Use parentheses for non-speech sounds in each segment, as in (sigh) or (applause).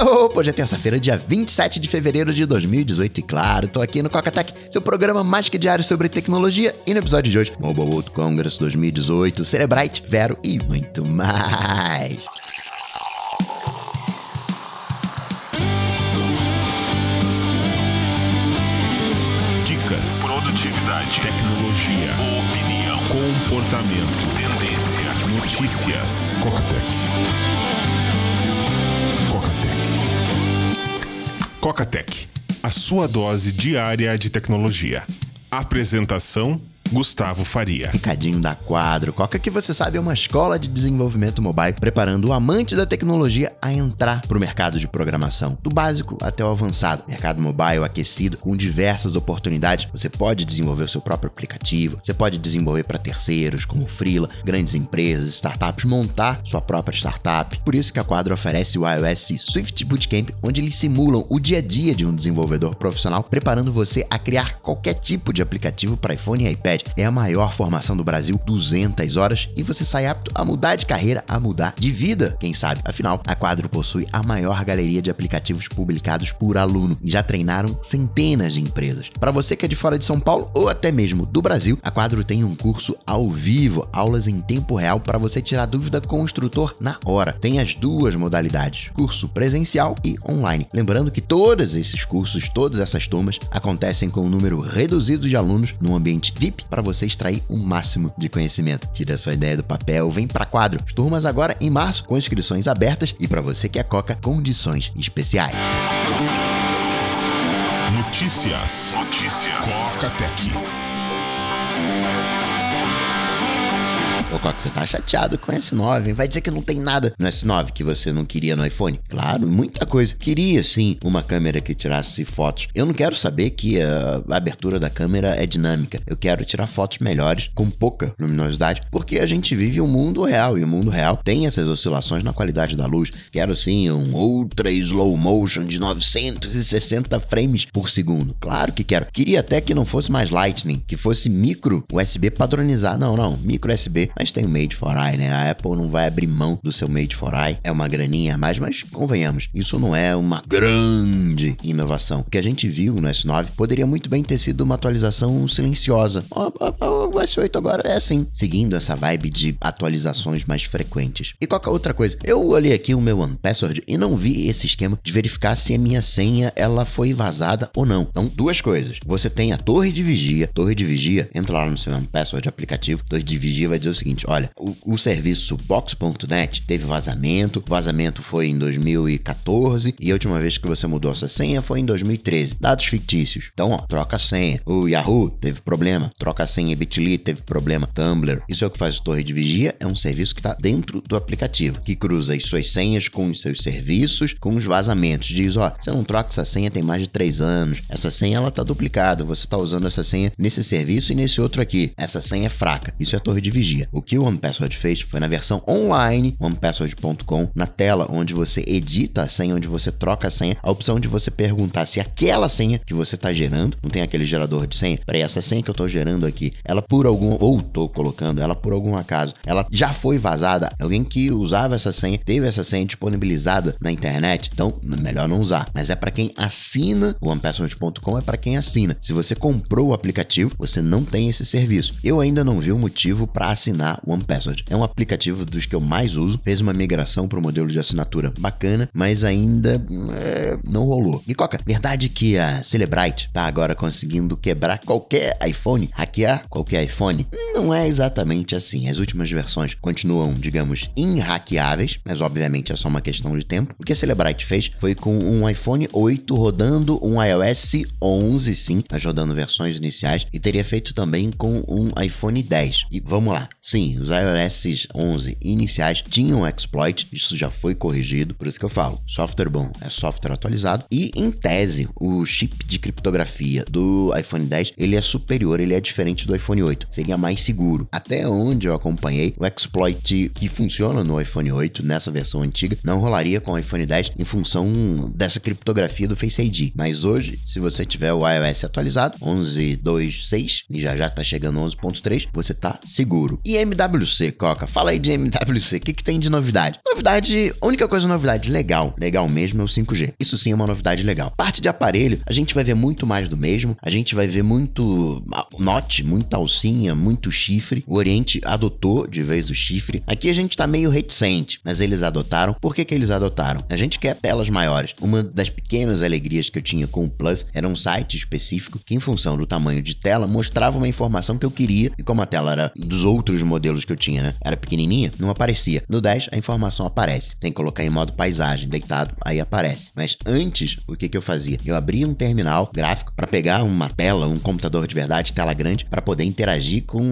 Opa, hoje é terça-feira, dia 27 de fevereiro de 2018 e claro, tô aqui no Cocatec, seu programa mais que diário sobre tecnologia e no episódio de hoje, Mobile World Congress 2018, Celebrite, Vero e muito mais. Dicas, produtividade, tecnologia, opinião, comportamento, tendência, notícias. Cocatec. Cocatec, a sua dose diária de tecnologia. Apresentação Gustavo Faria. Recadinho da Quadro. Coca que você sabe é uma escola de desenvolvimento mobile preparando o amante da tecnologia a entrar para o mercado de programação, do básico até o avançado. Mercado mobile aquecido com diversas oportunidades. Você pode desenvolver o seu próprio aplicativo, você pode desenvolver para terceiros, como Freela, grandes empresas, startups, montar sua própria startup. Por isso que a Quadro oferece o iOS Swift Bootcamp, onde eles simulam o dia a dia de um desenvolvedor profissional, preparando você a criar qualquer tipo de aplicativo para iPhone e iPad é a maior formação do Brasil, 200 horas, e você sai apto a mudar de carreira, a mudar de vida, quem sabe? Afinal, a Quadro possui a maior galeria de aplicativos publicados por aluno e já treinaram centenas de empresas. Para você que é de fora de São Paulo ou até mesmo do Brasil, a Quadro tem um curso ao vivo, aulas em tempo real para você tirar dúvida com o instrutor na hora. Tem as duas modalidades, curso presencial e online. Lembrando que todos esses cursos, todas essas turmas acontecem com um número reduzido de alunos no ambiente VIP para você extrair o máximo de conhecimento. Tira sua ideia do papel, vem para quadro. As turmas agora em março com inscrições abertas e para você que é coca, condições especiais. Notícias. Notícias. Coca Tech. Ô, Coca, você tá chateado com o S9, hein? Vai dizer que não tem nada no S9 que você não queria no iPhone? Claro, muita coisa. Queria sim uma câmera que tirasse fotos. Eu não quero saber que a abertura da câmera é dinâmica. Eu quero tirar fotos melhores com pouca luminosidade, porque a gente vive um mundo real e o mundo real tem essas oscilações na qualidade da luz. Quero sim um ultra slow motion de 960 frames por segundo. Claro que quero. Queria até que não fosse mais Lightning, que fosse micro USB padronizado. Não, não, micro USB. Mas tem o Made for né? A Apple não vai abrir mão do seu Made for. É uma graninha a mais, mas convenhamos, isso não é uma grande inovação. O que a gente viu no S9 poderia muito bem ter sido uma atualização silenciosa. O S8 agora é assim, seguindo essa vibe de atualizações mais frequentes. E qualquer outra coisa, eu olhei aqui o meu OnePassword e não vi esse esquema de verificar se a minha senha ela foi vazada ou não. Então, duas coisas. Você tem a torre de vigia. Torre de vigia, entra lá no seu OnePassword aplicativo. Torre de vigia vai dizer o seguinte: olha, o, o serviço Box.net teve vazamento. O vazamento foi em 2014 e a última vez que você mudou essa senha foi em 2013. Dados fictícios. Então, ó, troca a senha. O Yahoo teve problema. Troca a senha Bitly teve problema. Tumblr. Isso é o que faz o Torre de Vigia. É um serviço que está dentro do aplicativo, que cruza as suas senhas com os seus serviços, com os vazamentos. Diz, ó, você não troca essa senha tem mais de três anos. Essa senha ela tá duplicada. Você tá usando essa senha nesse serviço e nesse outro aqui. Essa senha é fraca. Isso é Torre de Vigia. O que o OnePassword fez foi na versão online, onepassword.com, na tela onde você edita a senha, onde você troca a senha, a opção de você perguntar se aquela senha que você está gerando, não tem aquele gerador de senha, para essa senha que eu estou gerando aqui, ela por algum, ou estou colocando, ela por algum acaso, ela já foi vazada, alguém que usava essa senha, teve essa senha disponibilizada na internet, então melhor não usar. Mas é para quem assina, o onepassword.com é para quem assina. Se você comprou o aplicativo, você não tem esse serviço. Eu ainda não vi o um motivo para assinar o OnePassword. É um aplicativo dos que eu mais uso, fez uma migração para o modelo de assinatura bacana, mas ainda é, não rolou. E Coca, verdade que a Celebrite tá agora conseguindo quebrar qualquer iPhone, hackear qualquer iPhone? Não é exatamente assim. As últimas versões continuam, digamos, inhackeáveis, mas obviamente é só uma questão de tempo. O que a Celebrite fez foi com um iPhone 8 rodando um iOS 11, sim, mas rodando versões iniciais, e teria feito também com um iPhone 10. E vamos lá. Sim, os iOS 11 iniciais tinham exploit, isso já foi corrigido, por isso que eu falo, software bom é software atualizado e em tese o chip de criptografia do iPhone 10 ele é superior, ele é diferente do iPhone 8, seria mais seguro. Até onde eu acompanhei, o exploit que funciona no iPhone 8 nessa versão antiga não rolaria com o iPhone 10 em função dessa criptografia do Face ID. Mas hoje, se você tiver o iOS atualizado, 11.2.6 e já já tá chegando 11.3, você tá seguro. E é MWC, Coca. Fala aí de MWC. O que, que tem de novidade? Novidade, a única coisa novidade legal, legal mesmo é o 5G. Isso sim é uma novidade legal. Parte de aparelho, a gente vai ver muito mais do mesmo. A gente vai ver muito note, muita alcinha, muito chifre. O Oriente adotou de vez o chifre. Aqui a gente tá meio reticente, mas eles adotaram. Por que, que eles adotaram? A gente quer telas maiores. Uma das pequenas alegrias que eu tinha com o Plus era um site específico que, em função do tamanho de tela, mostrava uma informação que eu queria. E como a tela era dos outros que eu tinha, né? Era pequenininha, não aparecia. No 10, a informação aparece. Tem que colocar em modo paisagem, deitado, aí aparece. Mas antes, o que, que eu fazia? Eu abria um terminal gráfico para pegar uma tela, um computador de verdade, tela grande, para poder interagir com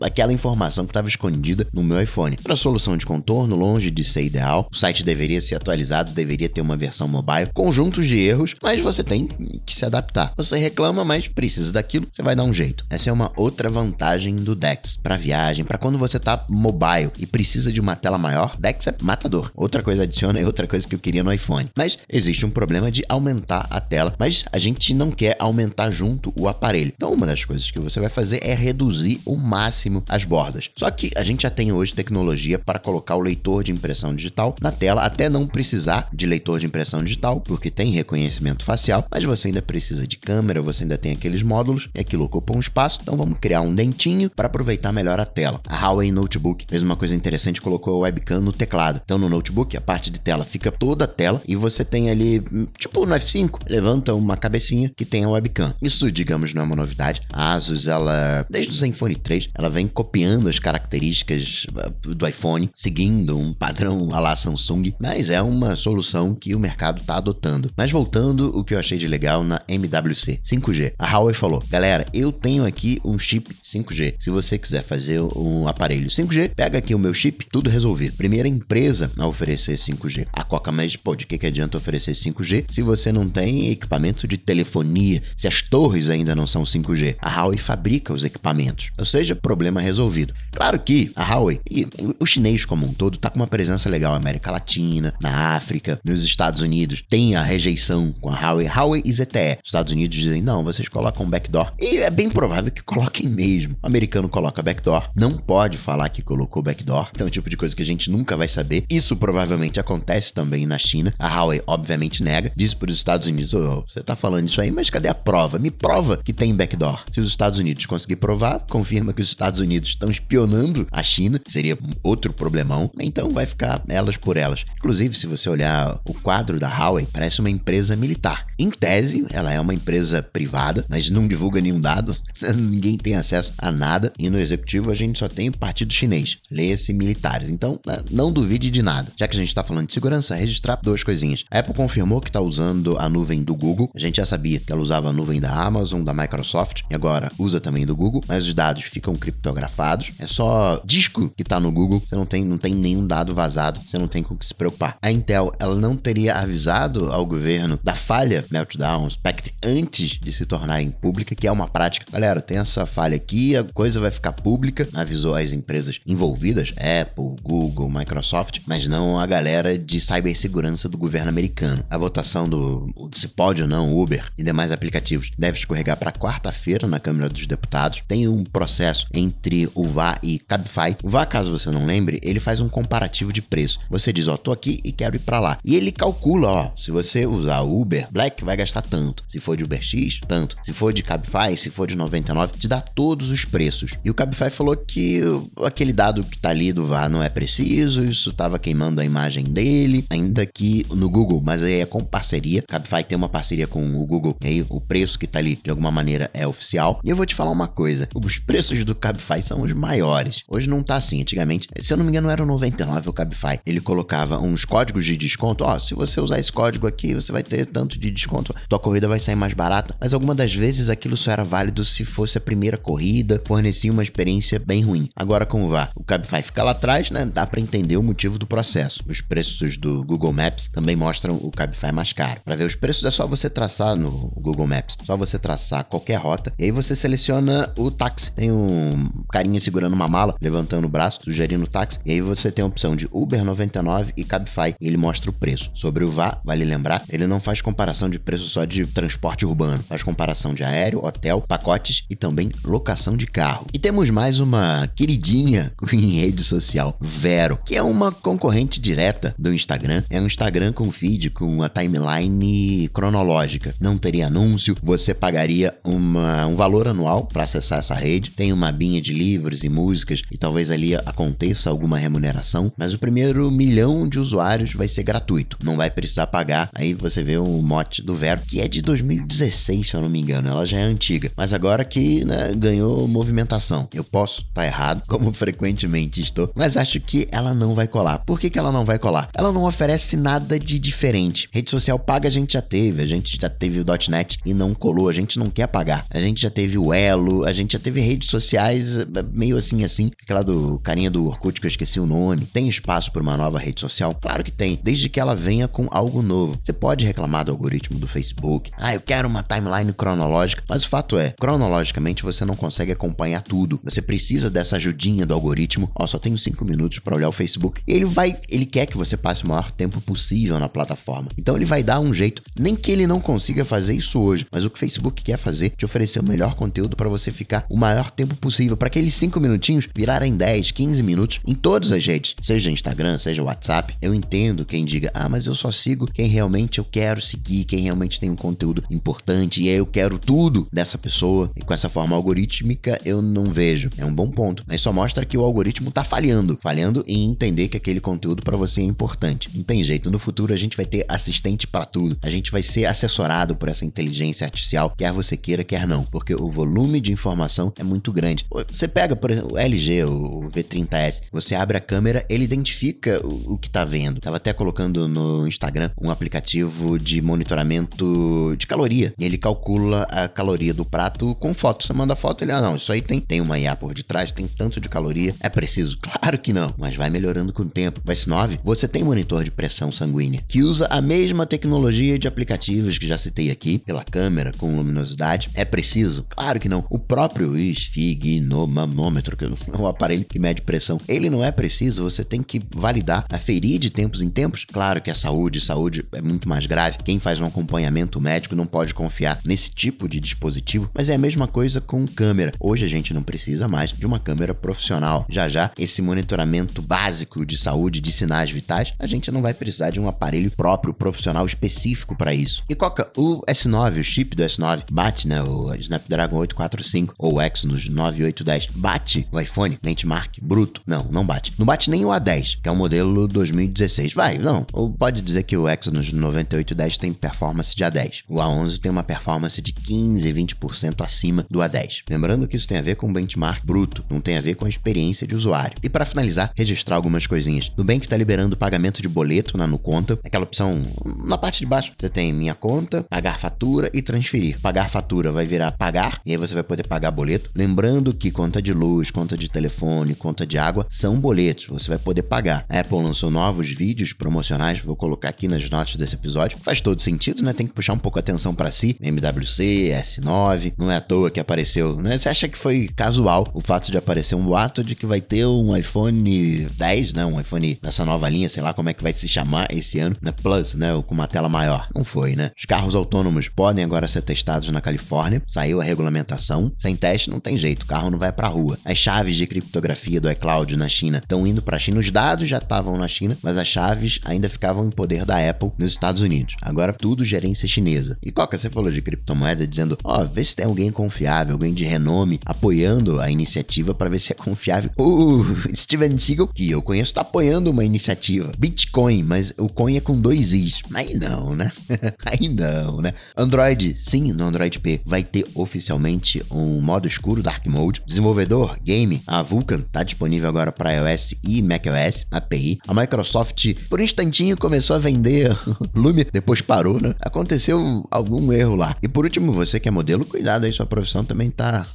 aquela informação que estava escondida no meu iPhone. Para solução de contorno, longe de ser ideal, o site deveria ser atualizado, deveria ter uma versão mobile, conjuntos de erros, mas você tem que se adaptar. Você reclama, mas precisa daquilo, você vai dar um jeito. Essa é uma outra vantagem do Dex para viagem, para você tá mobile e precisa de uma tela maior, Dex é matador. Outra coisa adiciona é outra coisa que eu queria no iPhone. Mas existe um problema de aumentar a tela, mas a gente não quer aumentar junto o aparelho. Então, uma das coisas que você vai fazer é reduzir o máximo as bordas. Só que a gente já tem hoje tecnologia para colocar o leitor de impressão digital na tela, até não precisar de leitor de impressão digital, porque tem reconhecimento facial, mas você ainda precisa de câmera, você ainda tem aqueles módulos e aquilo ocupa um espaço. Então, vamos criar um dentinho para aproveitar melhor a tela. A Huawei Notebook fez uma coisa interessante, colocou a webcam no teclado. Então, no notebook, a parte de tela fica toda a tela e você tem ali, tipo no F5, levanta uma cabecinha que tem a webcam. Isso, digamos, não é uma novidade. A Asus, ela, desde o Zenfone 3, ela vem copiando as características uh, do iPhone, seguindo um padrão à la Samsung, mas é uma solução que o mercado está adotando. Mas voltando, o que eu achei de legal na MWC 5G. A Huawei falou: galera, eu tenho aqui um chip 5G. Se você quiser fazer um aparelho 5G, pega aqui o meu chip, tudo resolvido. Primeira empresa a oferecer 5G. A Coca, mas pô, de que, que adianta oferecer 5G se você não tem equipamento de telefonia, se as torres ainda não são 5G? A Huawei fabrica os equipamentos. Ou seja, problema resolvido. Claro que a Huawei e o chinês como um todo tá com uma presença legal na América Latina, na África, nos Estados Unidos. Tem a rejeição com a Huawei. Huawei e ZTE. Os Estados Unidos dizem, não, vocês colocam backdoor. E é bem provável que coloquem mesmo. O americano coloca backdoor, não pode falar que colocou backdoor. Então é o tipo de coisa que a gente nunca vai saber. Isso provavelmente acontece também na China. A Huawei, obviamente, nega. Diz para os Estados Unidos: oh, você tá falando isso aí, mas cadê a prova? Me prova que tem backdoor. Se os Estados Unidos conseguir provar, confirma que os Estados Unidos estão espionando a China, seria outro problemão. Então vai ficar elas por elas. Inclusive, se você olhar o quadro da Huawei, parece uma empresa militar. Em tese, ela é uma empresa privada, mas não divulga nenhum dado, (laughs) ninguém tem acesso a nada. E no executivo a gente só tem o partido chinês, leia-se militares. Então, né, não duvide de nada. Já que a gente está falando de segurança, registrar duas coisinhas. A Apple confirmou que está usando a nuvem do Google. A gente já sabia que ela usava a nuvem da Amazon, da Microsoft, e agora usa também do Google, mas os dados ficam criptografados. É só disco que está no Google, você não tem, não tem nenhum dado vazado, você não tem com o que se preocupar. A Intel, ela não teria avisado ao governo da falha Meltdown, Spectre, antes de se tornarem pública, que é uma prática. Galera, tem essa falha aqui, a coisa vai ficar pública, avisou as empresas envolvidas, Apple, Google, Microsoft, mas não a galera de cibersegurança do governo americano. A votação do se pode ou não Uber e demais aplicativos deve escorregar para quarta-feira na Câmara dos Deputados. Tem um processo entre o VA e Cabify. O VA, caso você não lembre, ele faz um comparativo de preço. Você diz, ó, oh, tô aqui e quero ir para lá. E ele calcula, ó, se você usar Uber Black vai gastar tanto. Se for de Uber X, tanto. Se for de Cabify, se for de 99, te dá todos os preços. E o Cabify falou que aquele dado que tá ali do VAR não é preciso, isso tava queimando a imagem dele, ainda que no Google, mas aí é com parceria. Cabify tem uma parceria com o Google, e aí o preço que tá ali de alguma maneira é oficial. E eu vou te falar uma coisa: os preços do Cabify são os maiores. Hoje não tá assim. Antigamente, se eu não me engano, era o 99 o Cabify. Ele colocava uns códigos de desconto. Ó, se você usar esse código aqui, você vai ter tanto de desconto. Tua corrida vai sair mais barata. Mas algumas das vezes aquilo só era válido se fosse a primeira corrida, fornecia uma experiência bem ruim. Agora, como vá, o Cabify fica lá atrás, né? Dá para entender o motivo do processo. Os preços do Google Maps também mostram o Cabify mais caro. Para ver os preços é só você traçar no Google Maps, só você traçar qualquer rota e aí você seleciona o táxi. Tem um carinha segurando uma mala, levantando o braço, sugerindo o táxi, e aí você tem a opção de Uber 99 e Cabify. Ele mostra o preço. Sobre o VA, vale lembrar, ele não faz comparação de preço só de transporte urbano, faz comparação de aéreo, hotel, pacotes e também locação de carro. E temos mais uma queridinha (laughs) em rede social, Vero, que é uma concorrente direta do Instagram. É um Instagram com feed com uma timeline cronológica. Não teria anúncio, você pagaria uma, um valor anual para acessar essa rede. Tem uma binha de livros e músicas e talvez ali aconteça alguma remuneração, mas o primeiro milhão de usuários vai ser gratuito, não vai precisar pagar. Aí você vê o mote do Vero, que é de 2016, se eu não me engano, ela já é antiga, mas agora que né, ganhou movimentação. Eu posso estar tá errado, como frequentemente estou, mas acho que ela não vai colar. Por que, que ela não vai colar? Ela não oferece nada de diferente. Rede social paga a gente já teve, a gente já teve o .NET e não colou, a gente não quer pagar. A gente já teve o Elo, a gente já teve redes sociais eh, meio assim assim, aquela do carinha do Orkut que eu esqueci o nome. Tem espaço para uma nova rede social? Claro que tem, desde que ela venha com algo novo. Você pode reclamar do algoritmo do Facebook. Ah, eu quero uma timeline cronológica, mas o fato é, cronologicamente você não consegue acompanhar tudo. Você precisa dessa ajudinha do algoritmo. Ó, só tenho cinco minutos para olhar o Facebook. Ele vai, ele quer que você passe o maior tempo possível na plataforma. Então ele vai dar um jeito, nem que ele não consiga fazer isso hoje, mas o que o Facebook quer fazer, te oferecer o melhor conteúdo para você ficar o maior tempo possível, para aqueles cinco minutinhos virarem 10, 15 minutos em todas as redes, seja Instagram, seja WhatsApp. Eu entendo quem diga, ah, mas eu só sigo quem realmente eu quero seguir, quem realmente tem um conteúdo importante e aí eu quero tudo dessa pessoa. E com essa forma algorítmica eu não vejo. É um bom ponto, mas só mostra que o algoritmo tá falhando, falhando em entender que aquele conteúdo para você é importante. Não tem jeito, no futuro a gente vai ter assistente para tudo. A gente vai ser assessorado por essa inteligência artificial, quer você queira, quer não, porque o volume de informação é muito grande. Você pega, por exemplo, o LG, o V30S, você abre a câmera, ele identifica o, que tá vendo. Tava até colocando no Instagram um aplicativo de monitoramento de caloria. E ele calcula a caloria do prato com foto. Você manda foto, ele, ah, não, isso aí tem, tem uma IA por detrás, tem tanto de caloria. É preciso? Claro que não, mas vai melhorando com o tempo. O S9, você tem monitor de pressão sanguínea, que usa a mesma tecnologia de aplicativos que já citei aqui, pela câmera com luminosidade. É preciso? Claro que não. O próprio esfigmomanômetro, que é o (laughs) aparelho que mede pressão, ele não é preciso, você tem que validar, aferir de tempos em tempos. Claro que a saúde, saúde é muito mais grave. Quem faz um acompanhamento médico não pode confiar nesse tipo de dispositivo, mas é a mesma coisa com câmera. Hoje a gente não precisa mais de uma câmera profissional. Já já, esse monitoramento básico de saúde, de sinais vitais, a gente não vai precisar de um aparelho próprio, profissional específico para isso. E Coca, o S9, o chip do S9, bate, né? O Snapdragon 845 ou Exynos 9810, bate o iPhone benchmark bruto? Não, não bate. Não bate nem o A10, que é o modelo 2016. Vai, não. Ou pode dizer que o Exynos 9810 tem performance de A10. O A11 tem uma performance de 15, 20% acima do A10. Lembrando que isso tem a ver com benchmark bruto, não tem a ver com a experiência de usuário. E para finalizar, registrar algumas coisinhas. Nubank está liberando pagamento de boleto na Nuconta, aquela opção na parte de baixo. Você tem minha conta, pagar fatura e transferir. Pagar fatura vai virar pagar e aí você vai poder pagar boleto. Lembrando que conta de luz, conta de telefone, conta de água são boletos, você vai poder pagar. A Apple lançou novos vídeos promocionais, vou colocar aqui nas notas desse episódio. Faz todo sentido, né? Tem que puxar um pouco a atenção para si. MWC, S9, não é à toa que apareceu, né? Você acha que foi casual o fato de aparecer um boato de que vai ter um iPhone 10, né? Um iPhone nessa nova linha, sei lá como é que vai se chamar esse ano, né? Plus, né? Com uma tela maior. Não foi, né? Os carros autônomos podem agora ser testados na Califórnia, saiu a regulamentação. Sem teste não tem jeito, o carro não vai pra rua. As chaves de criptografia do iCloud na China estão indo pra China. Os dados já estavam na China, mas as chaves ainda ficavam em poder da Apple nos Estados Unidos. Agora tudo gerência chinesa. E Coca, você falou de criptomoeda dizendo, ó, oh, vê se tem alguém confiável, alguém de renome apoiando a iniciativa para ver se é confiável. O Steven Seagal, que eu conheço, tá apoiando uma iniciativa. Bitcoin, mas o coin é com dois Is. Aí não, né? (laughs) Aí não, né? Android, sim, no Android P vai ter oficialmente um modo escuro Dark Mode. Desenvolvedor, game, a Vulkan, tá disponível agora para iOS e macOS, API. A Microsoft, por um instantinho, começou a vender (laughs) Lume, depois parou, né? Aconteceu algum erro lá. E por último, você que é modelo, cuidado aí, sua profissão também tá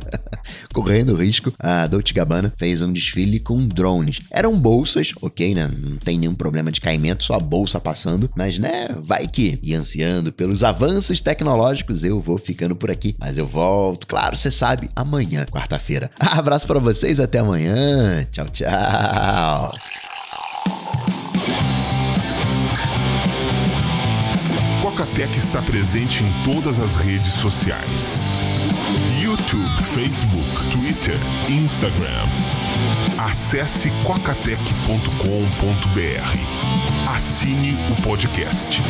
(laughs) correndo risco. A Dolce Gabbana fez um desfile com drones. Eram bolsas, ok, né? Não tem nenhum problema de caimento, só a bolsa passando, mas né, vai que. E ansiando pelos avanços tecnológicos, eu vou ficando por aqui. Mas eu volto, claro, você sabe, amanhã, quarta-feira. (laughs) Abraço para vocês, até amanhã. Tchau, tchau. Cocatec está presente em todas as redes sociais YouTube, Facebook, Twitter, Instagram. Acesse quacatec.com.br. Assine o podcast.